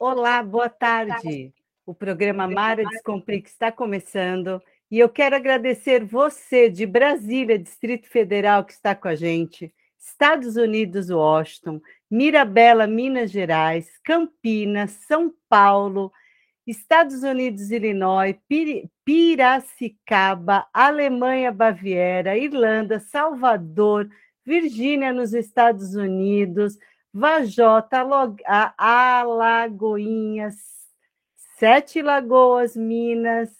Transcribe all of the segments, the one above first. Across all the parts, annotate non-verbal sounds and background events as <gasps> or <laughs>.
Olá, boa tarde. O programa Mara Descomplica está começando e eu quero agradecer você de Brasília, Distrito Federal, que está com a gente, Estados Unidos, Washington, Mirabela, Minas Gerais, Campinas, São Paulo, Estados Unidos, Illinois, Piracicaba, Alemanha, Baviera, Irlanda, Salvador, Virgínia, nos Estados Unidos, Vajota, Alagoinhas, Sete Lagoas, Minas.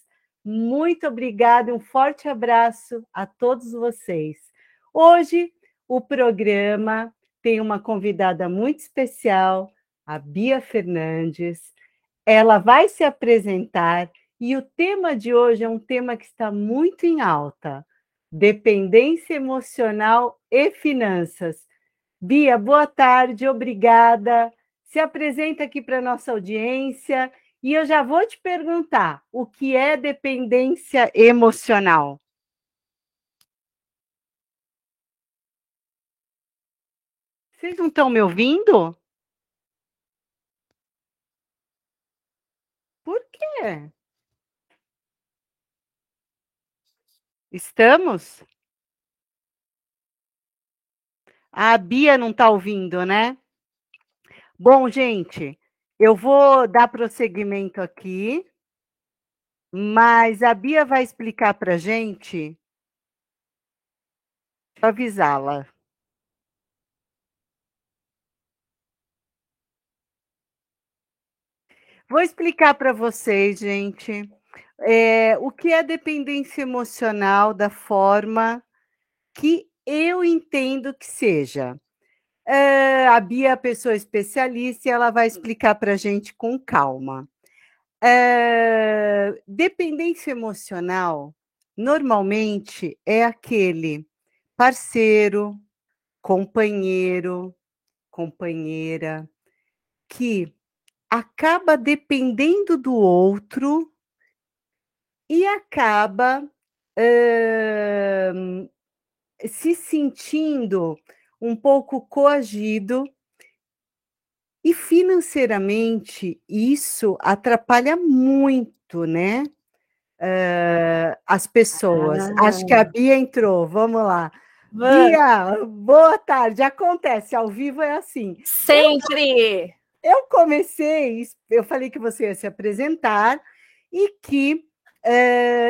Muito obrigada e um forte abraço a todos vocês. Hoje, o programa tem uma convidada muito especial, a Bia Fernandes. Ela vai se apresentar e o tema de hoje é um tema que está muito em alta: dependência emocional e finanças. Bia, boa tarde, obrigada. Se apresenta aqui para a nossa audiência e eu já vou te perguntar: o que é dependência emocional? Vocês não estão me ouvindo? Por quê? Estamos? A Bia não está ouvindo, né? Bom, gente, eu vou dar prosseguimento aqui, mas a Bia vai explicar para gente. Avisá-la. Vou explicar para vocês, gente, é, o que é dependência emocional da forma que eu entendo que seja. É, a Bia é a pessoa especialista e ela vai explicar para a gente com calma. É, dependência emocional, normalmente, é aquele parceiro, companheiro, companheira, que acaba dependendo do outro e acaba uh, se sentindo um pouco coagido e financeiramente isso atrapalha muito, né? Uh, as pessoas. Ah. Acho que a Bia entrou. Vamos lá. Vamos. Bia, boa tarde. Acontece, ao vivo é assim. Sempre. Eu, eu comecei, eu falei que você ia se apresentar e que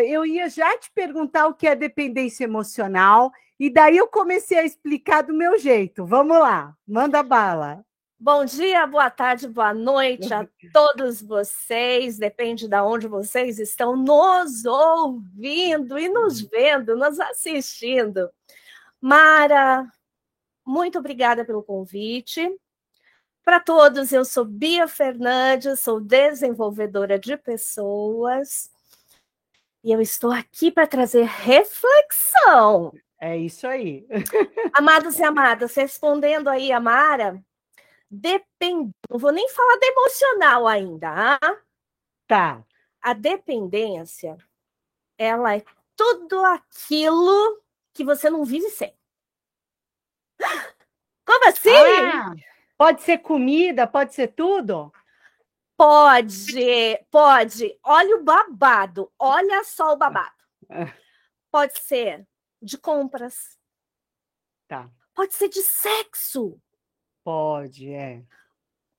eu ia já te perguntar o que é dependência emocional e daí eu comecei a explicar do meu jeito. Vamos lá, manda bala. Bom dia, boa tarde, boa noite a <laughs> todos vocês. Depende de onde vocês estão nos ouvindo e nos vendo, nos assistindo. Mara, muito obrigada pelo convite. Para todos, eu sou Bia Fernandes, sou desenvolvedora de pessoas e eu estou aqui para trazer reflexão. É isso aí. <laughs> Amados e amadas, respondendo aí a Mara, depende, não vou nem falar de emocional ainda, ah? Tá. A dependência, ela é tudo aquilo que você não vive sem. <gasps> Como assim? Ah, pode ser comida, pode ser tudo? Pode, pode. Olha o babado, olha só o babado. Pode ser de compras. Tá. Pode ser de sexo. Pode, é.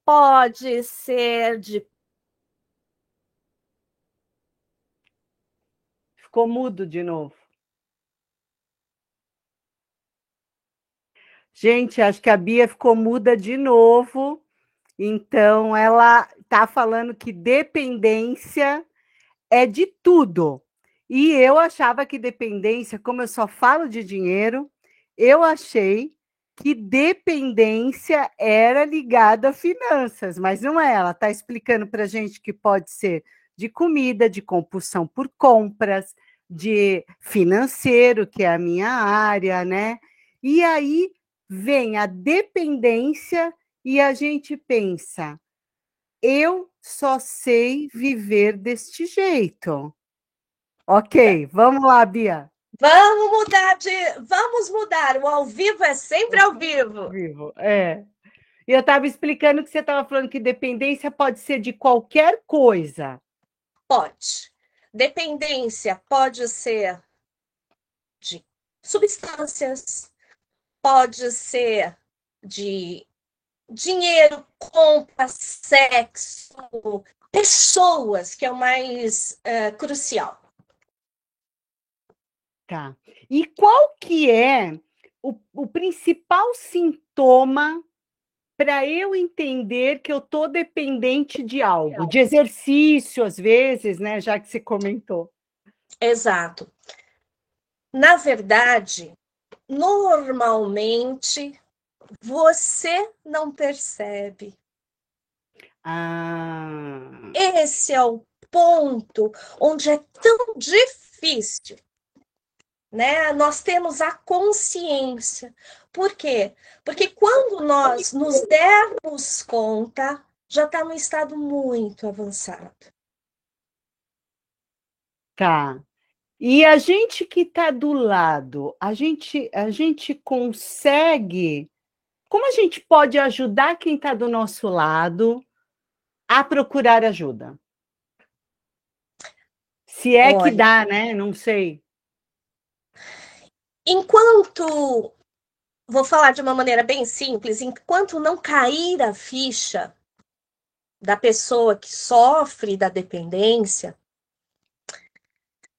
Pode ser de. Ficou mudo de novo. Gente, acho que a Bia ficou muda de novo. Então, ela está falando que dependência é de tudo. E eu achava que dependência, como eu só falo de dinheiro, eu achei que dependência era ligada a finanças, mas não é. Ela está explicando para a gente que pode ser de comida, de compulsão por compras, de financeiro, que é a minha área, né? E aí vem a dependência e a gente pensa, eu só sei viver deste jeito. Ok, vamos lá, Bia. Vamos mudar de. Vamos mudar. O ao vivo é sempre ao vivo. Ao vivo, é. E eu estava explicando que você estava falando que dependência pode ser de qualquer coisa. Pode. Dependência pode ser de substâncias, pode ser de dinheiro, compra, sexo, pessoas, que é o mais uh, crucial. Tá. E qual que é o, o principal sintoma para eu entender que eu estou dependente de algo, de exercício, às vezes, né? Já que você comentou. Exato. Na verdade, normalmente você não percebe. Ah. Esse é o ponto onde é tão difícil. Né? Nós temos a consciência. Por quê? Porque quando nós nos dermos conta, já está num estado muito avançado. Tá. E a gente que está do lado, a gente, a gente consegue. Como a gente pode ajudar quem está do nosso lado a procurar ajuda? Se é Olha, que dá, né? Não sei. Enquanto, vou falar de uma maneira bem simples, enquanto não cair a ficha da pessoa que sofre da dependência,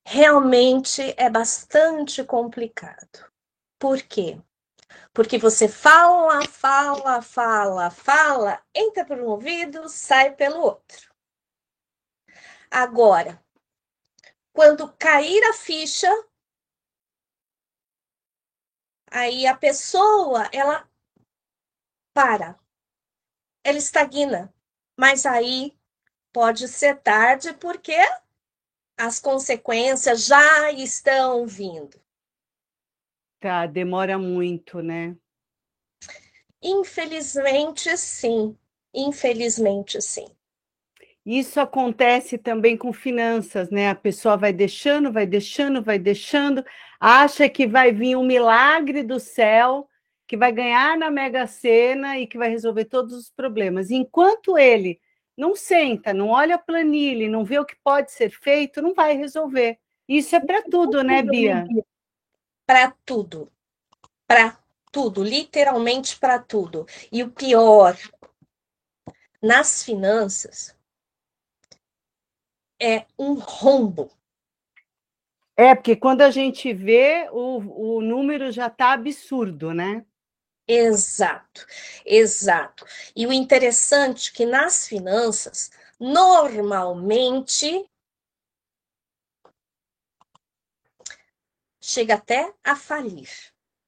realmente é bastante complicado. Por quê? Porque você fala, fala, fala, fala, entra por um ouvido, sai pelo outro. Agora, quando cair a ficha, aí a pessoa, ela para, ela estagna, mas aí pode ser tarde porque as consequências já estão vindo. Tá, demora muito, né? Infelizmente, sim. Infelizmente, sim. Isso acontece também com finanças, né? A pessoa vai deixando, vai deixando, vai deixando, acha que vai vir um milagre do céu, que vai ganhar na Mega Sena e que vai resolver todos os problemas. Enquanto ele não senta, não olha a planilha, não vê o que pode ser feito, não vai resolver. Isso é para tudo, né, Bia? Para tudo. Para tudo, literalmente para tudo. E o pior, nas finanças, é um rombo. É, porque quando a gente vê, o, o número já está absurdo, né? Exato, exato. E o interessante é que nas finanças, normalmente chega até a falir.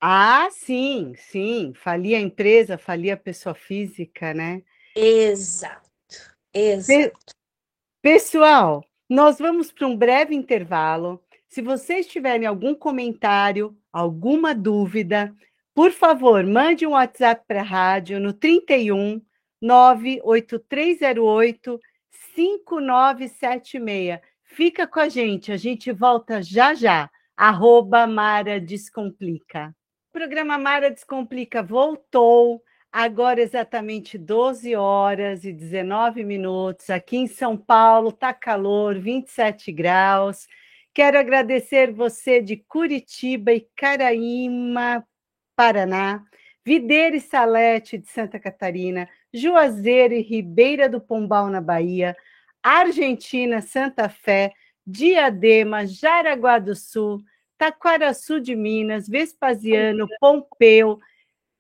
Ah, sim, sim. Falir a empresa, falir a pessoa física, né? Exato, exato. Pessoal, nós vamos para um breve intervalo. Se vocês tiverem algum comentário, alguma dúvida, por favor, mande um WhatsApp para a rádio no 31 98308 5976. Fica com a gente, a gente volta já já arroba Mara Descomplica. O programa Mara Descomplica voltou, agora exatamente 12 horas e 19 minutos. Aqui em São Paulo tá calor, 27 graus. Quero agradecer você de Curitiba e Caraíma, Paraná, Videira e Salete de Santa Catarina, Juazeiro e Ribeira do Pombal na Bahia, Argentina, Santa Fé, Diadema, Jaraguá do Sul, Taquaraçu de Minas, Vespasiano, Pompeu,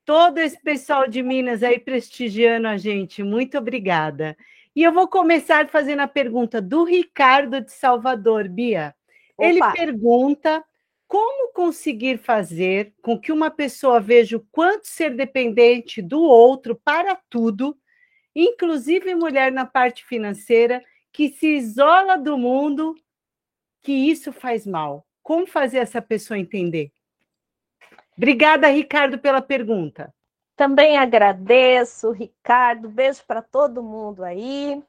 todo esse pessoal de Minas aí prestigiando a gente. Muito obrigada. E eu vou começar fazendo a pergunta do Ricardo de Salvador, Bia. Opa. Ele pergunta como conseguir fazer com que uma pessoa veja o quanto ser dependente do outro para tudo, inclusive mulher na parte financeira, que se isola do mundo que isso faz mal. Como fazer essa pessoa entender? Obrigada, Ricardo, pela pergunta. Também agradeço, Ricardo. Beijo para todo mundo aí.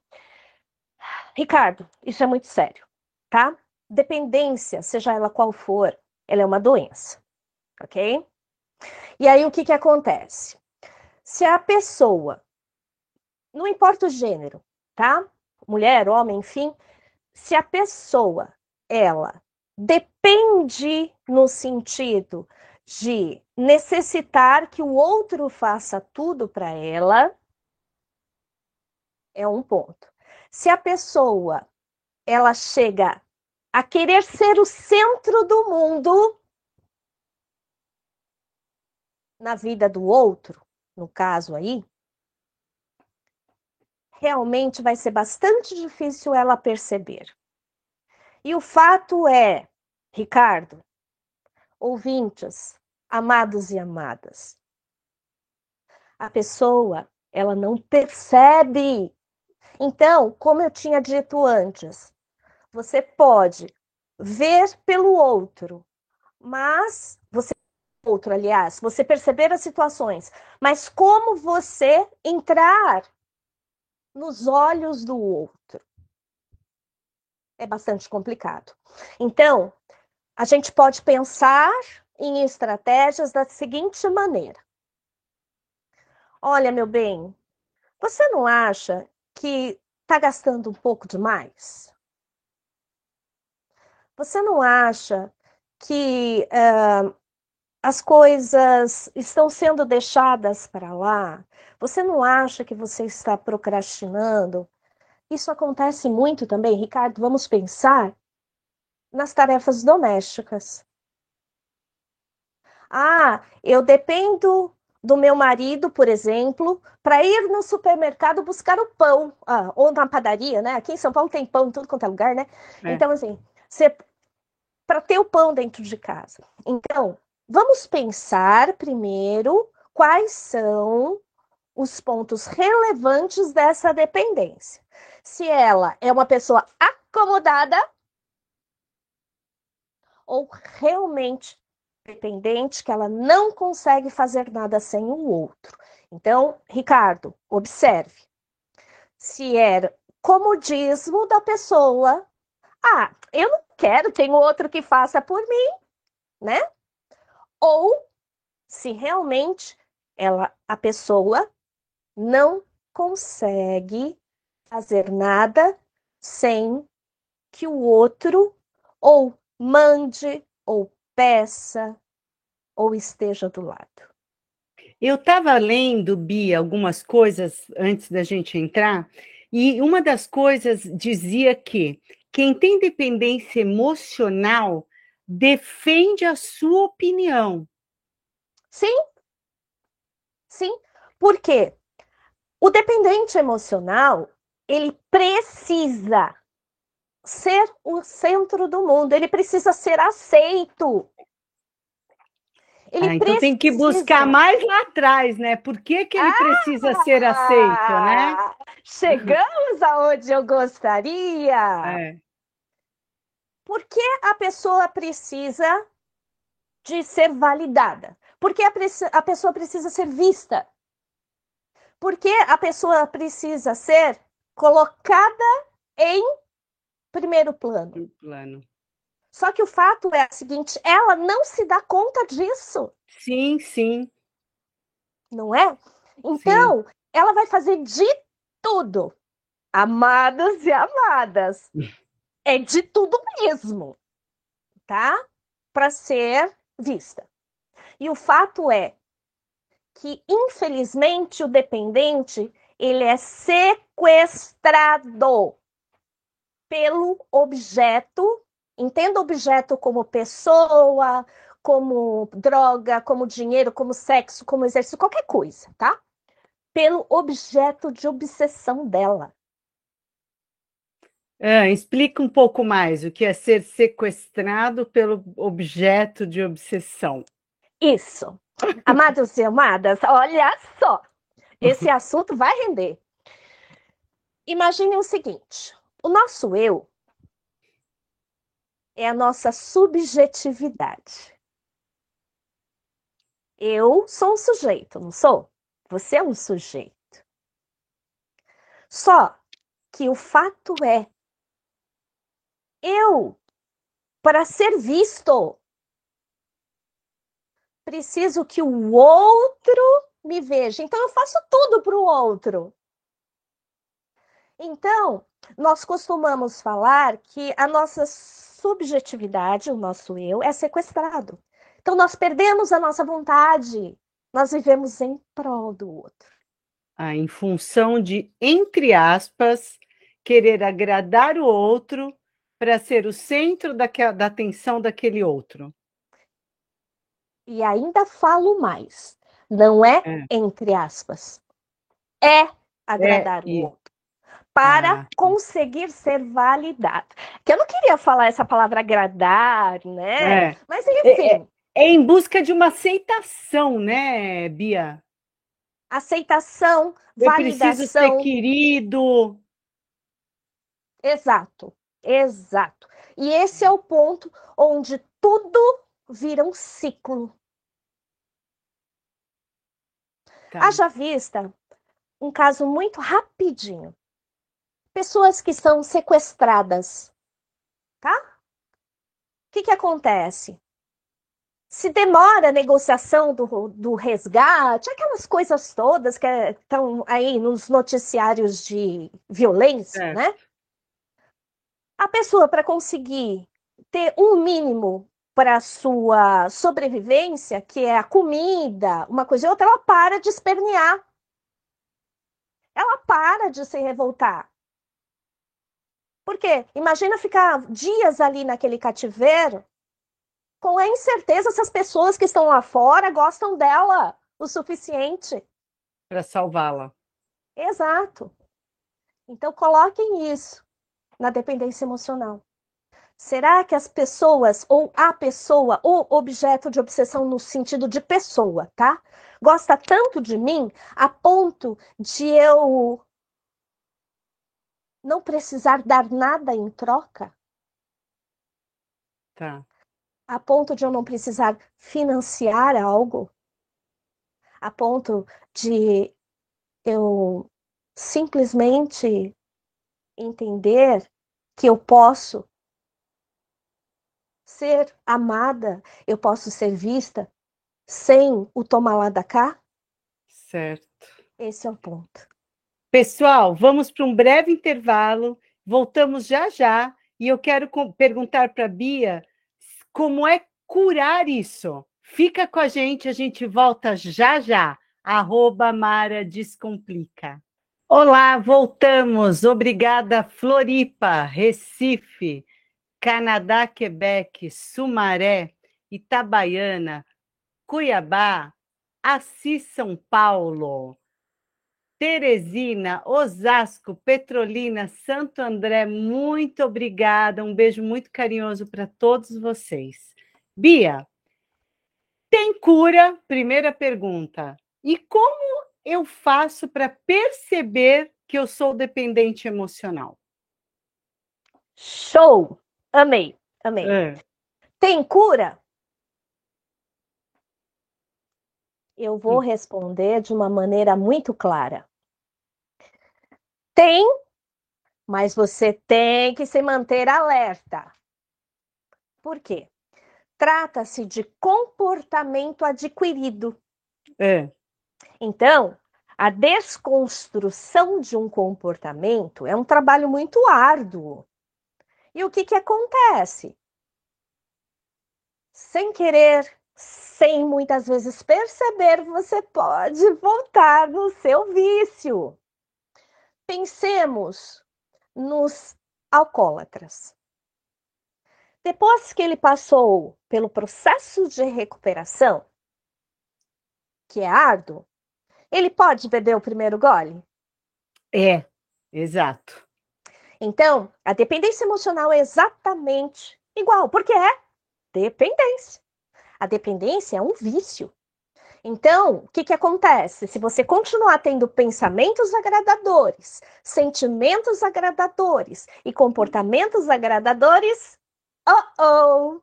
Ricardo, isso é muito sério, tá? Dependência, seja ela qual for, ela é uma doença, ok? E aí o que, que acontece? se a pessoa, não importa o gênero, tá? Mulher, homem, enfim, se a pessoa, ela depende no sentido de necessitar que o outro faça tudo para ela, é um ponto. Se a pessoa ela chega a querer ser o centro do mundo na vida do outro, no caso aí, realmente vai ser bastante difícil ela perceber. E o fato é, Ricardo, ouvintes, amados e amadas, a pessoa, ela não percebe. Então, como eu tinha dito antes, você pode ver pelo outro, mas você outro, aliás, você perceber as situações, mas como você entrar nos olhos do outro é bastante complicado. Então, a gente pode pensar em estratégias da seguinte maneira: Olha, meu bem, você não acha que está gastando um pouco demais? Você não acha que uh, as coisas estão sendo deixadas para lá? Você não acha que você está procrastinando? Isso acontece muito também, Ricardo. Vamos pensar nas tarefas domésticas. Ah, eu dependo do meu marido, por exemplo, para ir no supermercado buscar o pão, ah, ou na padaria, né? Aqui em São Paulo tem pão em tudo quanto é lugar, né? É. Então, assim, para ter o pão dentro de casa. Então, vamos pensar primeiro quais são os pontos relevantes dessa dependência. Se ela é uma pessoa acomodada ou realmente dependente, que ela não consegue fazer nada sem o outro. Então, Ricardo, observe. Se é comodismo da pessoa, ah, eu não quero, tem outro que faça por mim, né? Ou se realmente ela, a pessoa não consegue fazer nada sem que o outro ou mande ou peça ou esteja do lado. Eu estava lendo, Bia, algumas coisas antes da gente entrar, e uma das coisas dizia que quem tem dependência emocional defende a sua opinião. Sim. Sim. Por quê? O dependente emocional, ele precisa ser o centro do mundo, ele precisa ser aceito. Ele ah, então precisa... tem que buscar mais lá atrás, né? Por que, que ele ah, precisa ser aceito, né? Chegamos aonde eu gostaria. É. Por que a pessoa precisa de ser validada? Por que a, a pessoa precisa ser vista? Por que a pessoa precisa ser colocada em primeiro plano? plano. Só que o fato é o seguinte: ela não se dá conta disso. Sim, sim. Não é? Então, sim. ela vai fazer de tudo. Amados e amadas. é de tudo mesmo. Tá? Para ser vista. E o fato é que, infelizmente, o dependente ele é sequestrado pelo objeto Entenda objeto como pessoa, como droga, como dinheiro, como sexo, como exercício, qualquer coisa, tá? Pelo objeto de obsessão dela. É, explica um pouco mais o que é ser sequestrado pelo objeto de obsessão. Isso. Amados e amadas, olha só. Esse <laughs> assunto vai render. Imagine o seguinte: o nosso eu é a nossa subjetividade. Eu sou um sujeito, não sou? Você é um sujeito. Só que o fato é, eu, para ser visto, preciso que o outro me veja. Então, eu faço tudo para o outro. Então, nós costumamos falar que a nossa subjetividade, o nosso eu, é sequestrado. Então, nós perdemos a nossa vontade, nós vivemos em prol do outro. Ah, em função de, entre aspas, querer agradar o outro para ser o centro da, da atenção daquele outro. E ainda falo mais. Não é, é. entre aspas. É agradar é, o outro para ah. conseguir ser validado. Que eu não queria falar essa palavra agradar, né? É. Mas é, é, enfim. É, em busca de uma aceitação, né, Bia? Aceitação, eu validação. Preciso ser querido. Exato, exato. E esse é o ponto onde tudo vira um ciclo. Tá. Haja vista um caso muito rapidinho pessoas que são sequestradas, tá? O que, que acontece? Se demora a negociação do, do resgate, aquelas coisas todas que estão aí nos noticiários de violência, é. né? A pessoa, para conseguir ter um mínimo para sua sobrevivência, que é a comida, uma coisa e outra, ela para de espernear. Ela para de se revoltar. Porque imagina ficar dias ali naquele cativeiro com a incerteza se as pessoas que estão lá fora gostam dela o suficiente para salvá-la. Exato. Então coloquem isso na dependência emocional. Será que as pessoas, ou a pessoa, ou objeto de obsessão no sentido de pessoa, tá? Gosta tanto de mim a ponto de eu não precisar dar nada em troca? Tá. A ponto de eu não precisar financiar algo? A ponto de eu simplesmente entender que eu posso ser amada, eu posso ser vista sem o tomar lá da cá? Certo. Esse é o ponto. Pessoal, vamos para um breve intervalo, voltamos já já, e eu quero perguntar para a Bia como é curar isso. Fica com a gente, a gente volta já já. Arroba Mara Descomplica. Olá, voltamos. Obrigada, Floripa, Recife, Canadá, Quebec, Sumaré, Itabaiana, Cuiabá, Assis, São Paulo. Teresina, Osasco, Petrolina, Santo André, muito obrigada. Um beijo muito carinhoso para todos vocês. Bia, tem cura? Primeira pergunta. E como eu faço para perceber que eu sou dependente emocional? Show! Amei, amei. É. Tem cura? Eu vou hum. responder de uma maneira muito clara. Tem, mas você tem que se manter alerta. Por quê? Trata-se de comportamento adquirido. É. Então, a desconstrução de um comportamento é um trabalho muito árduo. E o que, que acontece? Sem querer, sem muitas vezes perceber, você pode voltar no seu vício. Pensemos nos alcoólatras. Depois que ele passou pelo processo de recuperação, que é árduo, ele pode beber o primeiro gole? É, exato. Então, a dependência emocional é exatamente igual, porque é dependência. A dependência é um vício. Então, o que, que acontece? Se você continuar tendo pensamentos agradadores, sentimentos agradadores e comportamentos agradadores, oh oh!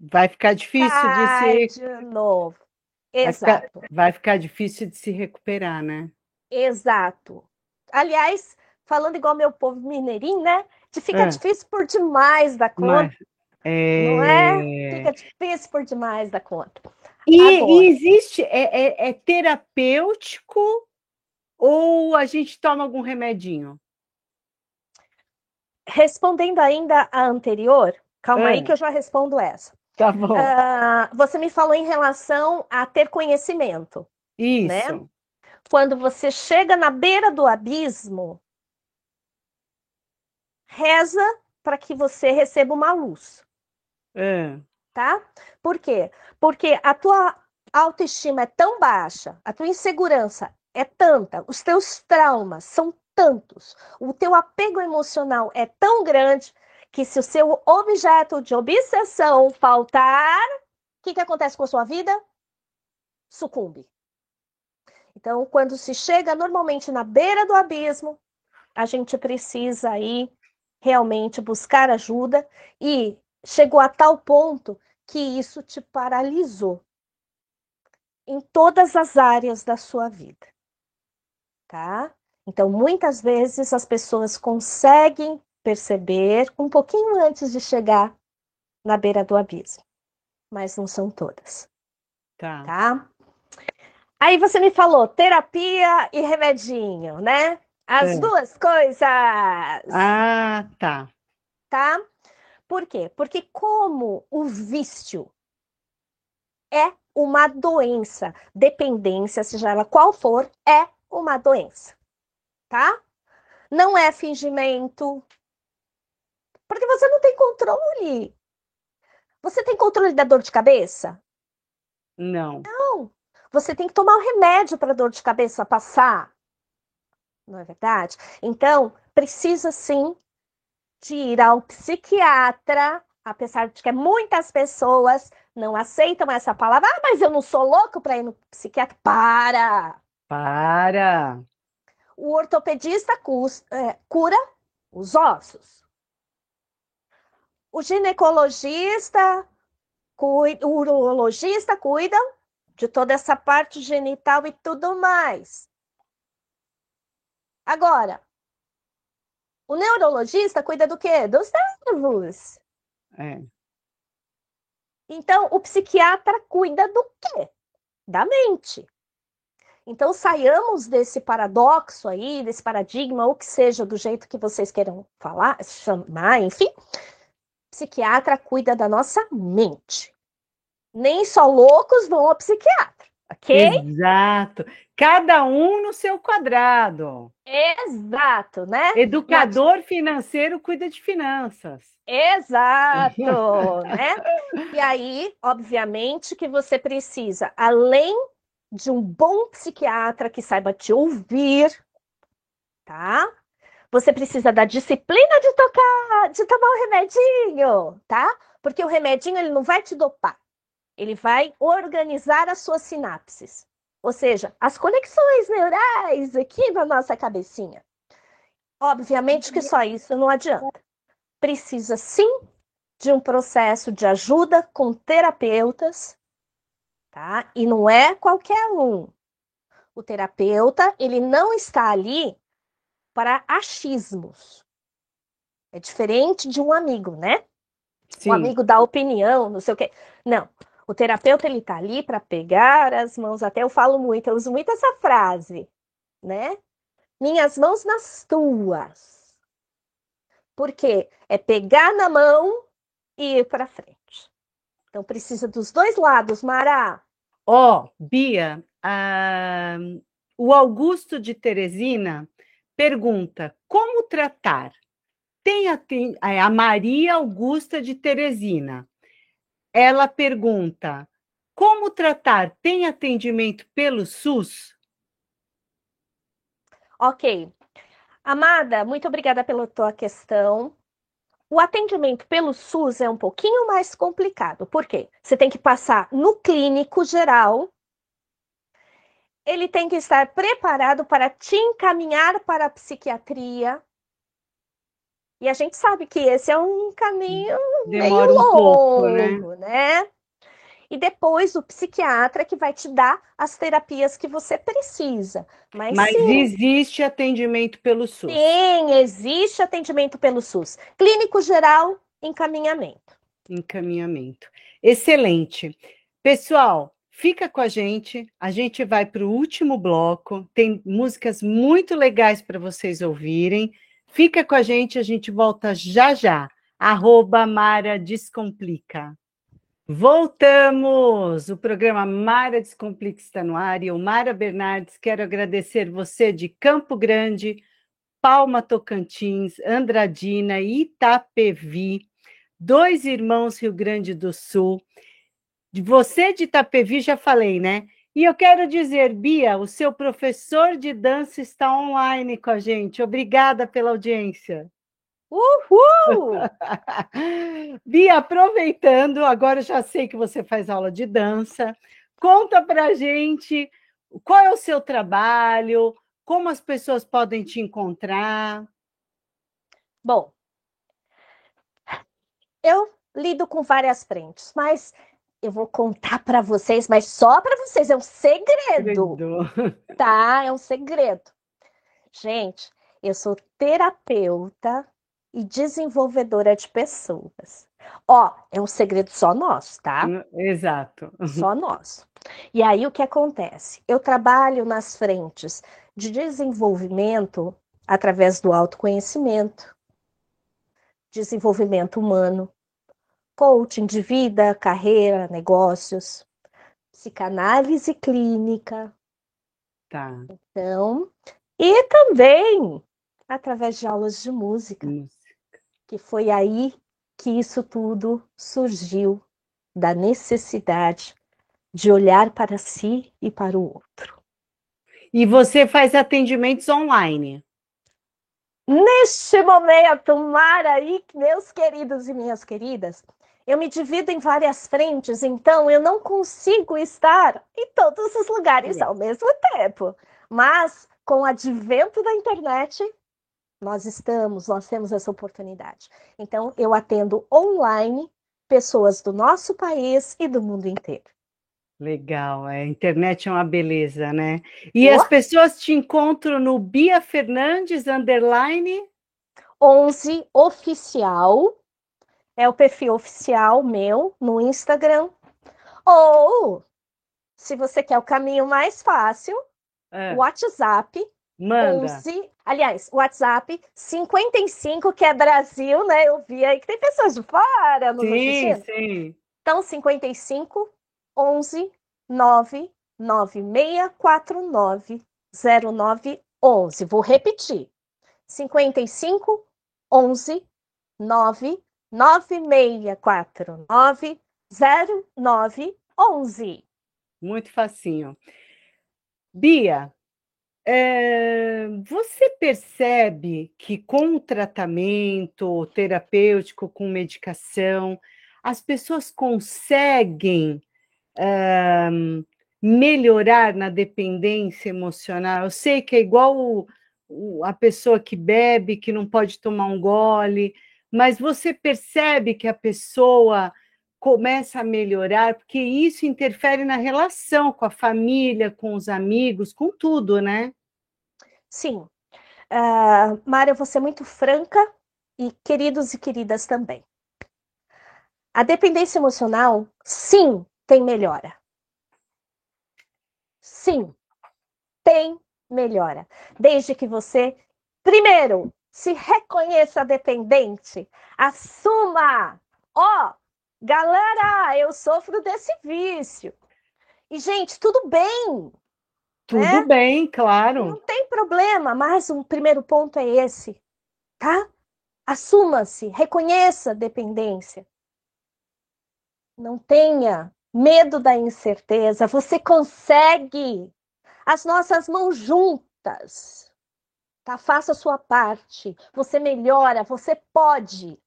Vai ficar difícil de se. De novo. Exato. Vai ficar, vai ficar difícil de se recuperar, né? Exato. Aliás, falando igual meu povo mineirinho, né? De fica é. difícil por demais da conta. Mas, é... Não é? Fica difícil por demais da conta. E, e existe, é, é, é terapêutico ou a gente toma algum remedinho? Respondendo ainda a anterior, calma é. aí que eu já respondo essa. Tá bom. Uh, você me falou em relação a ter conhecimento. Isso. Né? Quando você chega na beira do abismo, reza para que você receba uma luz. É. Tá? Por quê? Porque a tua autoestima é tão baixa, a tua insegurança é tanta, os teus traumas são tantos, o teu apego emocional é tão grande que se o seu objeto de obsessão faltar, o que, que acontece com a sua vida? Sucumbe. Então, quando se chega normalmente na beira do abismo, a gente precisa aí realmente buscar ajuda e chegou a tal ponto que isso te paralisou em todas as áreas da sua vida tá? Então, muitas vezes as pessoas conseguem perceber um pouquinho antes de chegar na beira do abismo, mas não são todas. Tá. tá? Aí você me falou terapia e remedinho, né? As é. duas coisas. Ah, tá. Tá? Por quê? Porque como o vício é uma doença, dependência, seja ela qual for, é uma doença, tá? Não é fingimento, porque você não tem controle. Você tem controle da dor de cabeça? Não. Não. Você tem que tomar o um remédio para a dor de cabeça passar. Não é verdade? Então, precisa sim de ir ao psiquiatra, apesar de que muitas pessoas não aceitam essa palavra. Ah, mas eu não sou louco para ir no psiquiatra. Para! Para! O ortopedista é, cura os ossos. O ginecologista, o urologista cuidam de toda essa parte genital e tudo mais. Agora, o neurologista cuida do quê? Dos nervos. É. Então, o psiquiatra cuida do quê? Da mente. Então, saiamos desse paradoxo aí, desse paradigma, ou que seja do jeito que vocês queiram falar, chamar, enfim. Psiquiatra cuida da nossa mente. Nem só loucos vão ao psiquiatra, ok? Exato. Cada um no seu quadrado. Exato, né? Educador Mas... financeiro cuida de finanças. Exato, <laughs> né? E aí, obviamente, que você precisa, além de um bom psiquiatra que saiba te ouvir, tá? Você precisa da disciplina de tocar, de tomar o remedinho, tá? Porque o remedinho ele não vai te dopar. Ele vai organizar as suas sinapses. Ou seja, as conexões neurais aqui na nossa cabecinha. Obviamente que só isso não adianta. Precisa sim de um processo de ajuda com terapeutas tá? E não é qualquer um. O terapeuta, ele não está ali para achismos. É diferente de um amigo, né? Sim. Um amigo dá opinião, não sei o quê. Não. O terapeuta ele está ali para pegar as mãos, até eu falo muito, eu uso muito essa frase, né? Minhas mãos nas tuas. Porque é pegar na mão e ir para frente. Então precisa dos dois lados, Mara. Ó, oh, Bia, uh, o Augusto de Teresina pergunta: como tratar? Tem a, tem a Maria Augusta de Teresina. Ela pergunta: como tratar? Tem atendimento pelo SUS? Ok. Amada, muito obrigada pela tua questão. O atendimento pelo SUS é um pouquinho mais complicado. Por quê? Você tem que passar no clínico geral. Ele tem que estar preparado para te encaminhar para a psiquiatria. E a gente sabe que esse é um caminho Demora meio longo, um pouco, né? né? e depois o psiquiatra que vai te dar as terapias que você precisa. Mas, Mas existe atendimento pelo SUS? Sim, existe atendimento pelo SUS. Clínico geral, encaminhamento. Encaminhamento. Excelente. Pessoal, Fica com a gente, a gente vai para o último bloco. Tem músicas muito legais para vocês ouvirem. Fica com a gente, a gente volta já já. Arroba Mara Descomplica. Voltamos! O programa Mara Descomplica está no ar e eu, Mara Bernardes, quero agradecer você de Campo Grande, Palma Tocantins, Andradina Itapevi, dois irmãos Rio Grande do Sul. Você de Itapevi já falei, né? E eu quero dizer, Bia, o seu professor de dança está online com a gente. Obrigada pela audiência. Uhul! <laughs> Bia, aproveitando, agora já sei que você faz aula de dança. Conta pra gente qual é o seu trabalho, como as pessoas podem te encontrar. Bom, eu lido com várias frentes, mas eu vou contar para vocês, mas só para vocês, é um segredo. segredo. Tá? É um segredo. Gente, eu sou terapeuta e desenvolvedora de pessoas. Ó, é um segredo só nosso, tá? Exato. Só nosso. E aí o que acontece? Eu trabalho nas frentes de desenvolvimento através do autoconhecimento, desenvolvimento humano, coaching de vida, carreira, negócios, psicanálise clínica. Tá. Então, e também através de aulas de música. música que foi aí que isso tudo surgiu da necessidade de olhar para si e para o outro. E você faz atendimentos online? Neste momento, Mara e meus queridos e minhas queridas, eu me divido em várias frentes, então eu não consigo estar em todos os lugares ao mesmo tempo. Mas com o advento da internet, nós estamos, nós temos essa oportunidade. Então, eu atendo online pessoas do nosso país e do mundo inteiro. Legal, a internet é uma beleza, né? E oh. as pessoas te encontram no Bia Fernandes underline 11 oficial. É o perfil oficial meu no Instagram. Ou se você quer o caminho mais fácil, é. WhatsApp Manda. 11, aliás, WhatsApp 55, que é Brasil, né? Eu vi aí que tem pessoas de fora no Sim, sim. Então, 55 11 9 9649 0911. Vou repetir. 55 11 9 9649 0911. Muito facinho. Bia, é, você percebe que com o tratamento terapêutico, com medicação, as pessoas conseguem é, melhorar na dependência emocional? Eu sei que é igual o, o, a pessoa que bebe, que não pode tomar um gole, mas você percebe que a pessoa começa a melhorar, porque isso interfere na relação com a família, com os amigos, com tudo, né? Sim. Uh, Mária, eu vou ser muito franca e queridos e queridas também. A dependência emocional, sim, tem melhora. Sim, tem melhora. Desde que você, primeiro, se reconheça dependente, assuma, ó, oh, Galera, eu sofro desse vício. E, gente, tudo bem. Tudo né? bem, claro. Não tem problema, mas o primeiro ponto é esse, tá? Assuma-se, reconheça a dependência. Não tenha medo da incerteza, você consegue. As nossas mãos juntas. Tá? Faça a sua parte. Você melhora, você pode.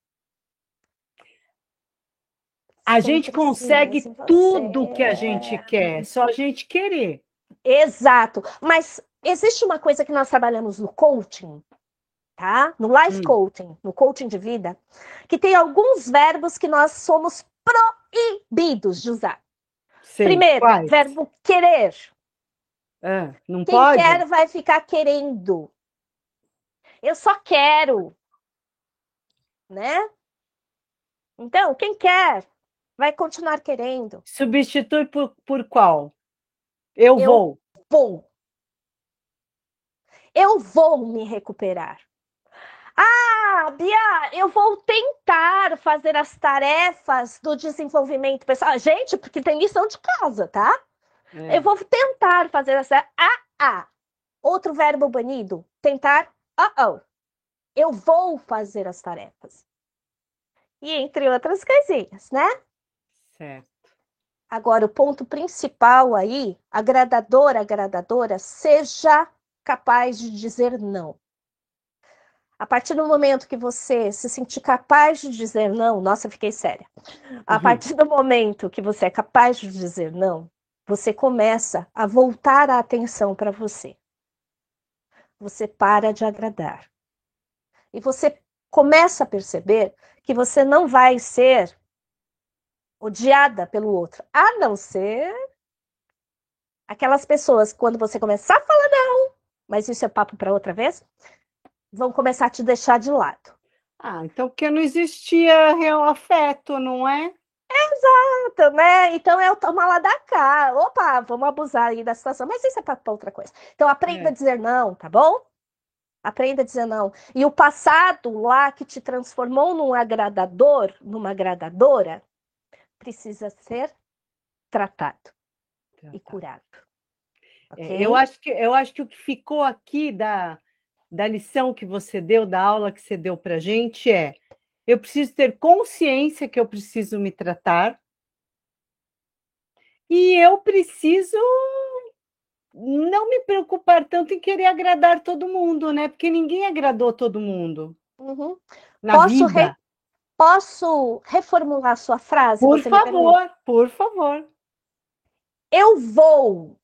A gente consegue tudo que a gente quer, só a gente querer. Exato. Mas existe uma coisa que nós trabalhamos no coaching, tá? No life hum. coaching, no coaching de vida, que tem alguns verbos que nós somos proibidos de usar. Sim, Primeiro, quais? verbo querer. Ah, não Quem pode? quer vai ficar querendo. Eu só quero. Né? Então, quem quer vai continuar querendo. Substitui por, por qual? Eu, eu vou. Vou. Eu vou me recuperar. Ah, Bia, eu vou tentar fazer as tarefas do desenvolvimento pessoal. Gente, porque tem lição de casa, tá? É. Eu vou tentar fazer essa. Ah, ah. Outro verbo banido. Tentar. Uh oh. Eu vou fazer as tarefas. E entre outras coisinhas, né? Certo. Agora, o ponto principal aí, agradadora, agradadora, seja capaz de dizer não. A partir do momento que você se sentir capaz de dizer não, nossa, fiquei séria. A uhum. partir do momento que você é capaz de dizer não, você começa a voltar a atenção para você. Você para de agradar. E você começa a perceber que você não vai ser odiada pelo outro, a não ser aquelas pessoas quando você começar a falar não, mas isso é papo para outra vez, vão começar a te deixar de lado. Ah, então porque não existia real afeto, não é? Exato, né? Então é o tomar lá da cá. Opa, vamos abusar aí da situação, mas isso é para outra coisa. Então aprenda é. a dizer não, tá bom? Aprenda a dizer não. E o passado lá que te transformou num agradador, numa agradadora, precisa ser tratado, tratado. e curado. É, okay? É, eu, acho que, eu acho que o que ficou aqui da, da lição que você deu, da aula que você deu para gente é: eu preciso ter consciência que eu preciso me tratar e eu preciso não me preocupar tanto em querer agradar todo mundo, né? Porque ninguém agradou todo mundo. Uhum. posso, re... posso reformular sua frase? Por favor, por favor. Eu vou.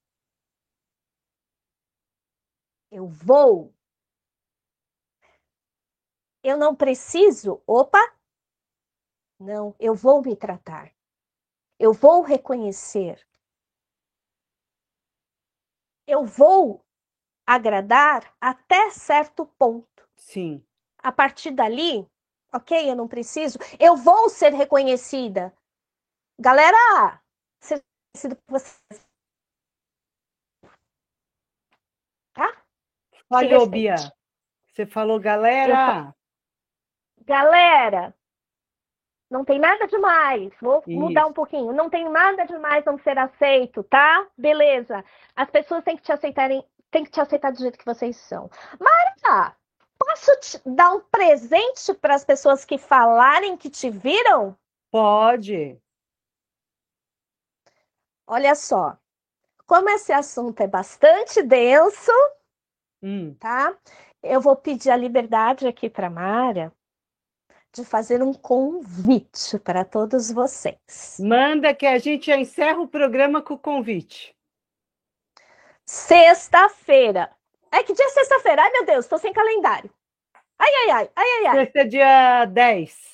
Eu vou eu não preciso, opa, não, eu vou me tratar. Eu vou reconhecer. Eu vou agradar até certo ponto. Sim. A partir dali, ok, eu não preciso, eu vou ser reconhecida. Galera, ser reconhecida por vocês. Tá? Falhou, Bia. Você falou, galera. Galera, não tem nada demais. Vou Isso. mudar um pouquinho. Não tem nada demais não ser aceito, tá? Beleza. As pessoas têm que te aceitarem, têm que te aceitar do jeito que vocês são. Mara, posso te dar um presente para as pessoas que falarem que te viram? Pode. Olha só. Como esse assunto é bastante denso, hum. tá? Eu vou pedir a liberdade aqui para Mara de fazer um convite para todos vocês. Manda que a gente já encerra o programa com o convite. Sexta-feira. Ai, que dia é sexta-feira? Ai, meu Deus, estou sem calendário. Ai, ai, ai, ai, ai, ai. Sexta é dia 10.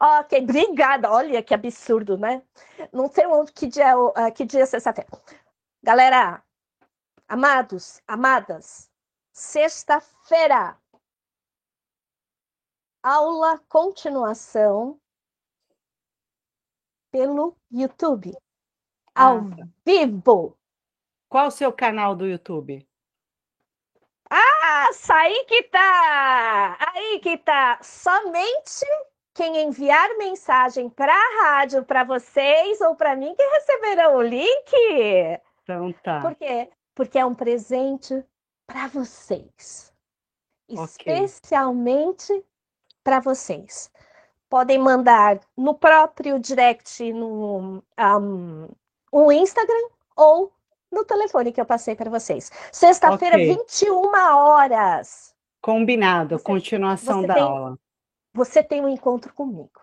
Ok, obrigada. Olha que absurdo, né? Não sei onde, que dia, uh, que dia é sexta-feira. Galera, amados, amadas, sexta-feira, aula continuação pelo YouTube, ao ah. vivo. Qual o seu canal do YouTube? Ah, aí que tá! Aí que tá! Somente quem enviar mensagem para a rádio, para vocês ou para mim, que receberão o link. Então tá. Por quê? Porque é um presente para vocês. Okay. Especialmente para vocês. Podem mandar no próprio direct no um, um Instagram ou no telefone que eu passei para vocês. Sexta-feira, okay. 21 horas. Combinado, você, continuação você da tem, aula. Você tem um encontro comigo.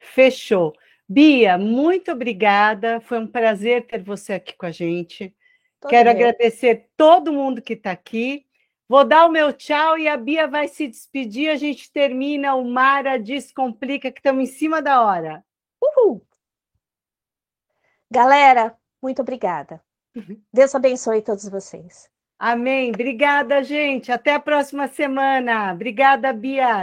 Fechou. Bia, muito obrigada. Foi um prazer ter você aqui com a gente. Todo Quero meu. agradecer todo mundo que está aqui. Vou dar o meu tchau e a Bia vai se despedir. A gente termina o Mara Descomplica, que estamos em cima da hora. Uhul! Galera, muito obrigada. Uhum. Deus abençoe todos vocês. Amém. Obrigada, gente. Até a próxima semana. Obrigada, Bia.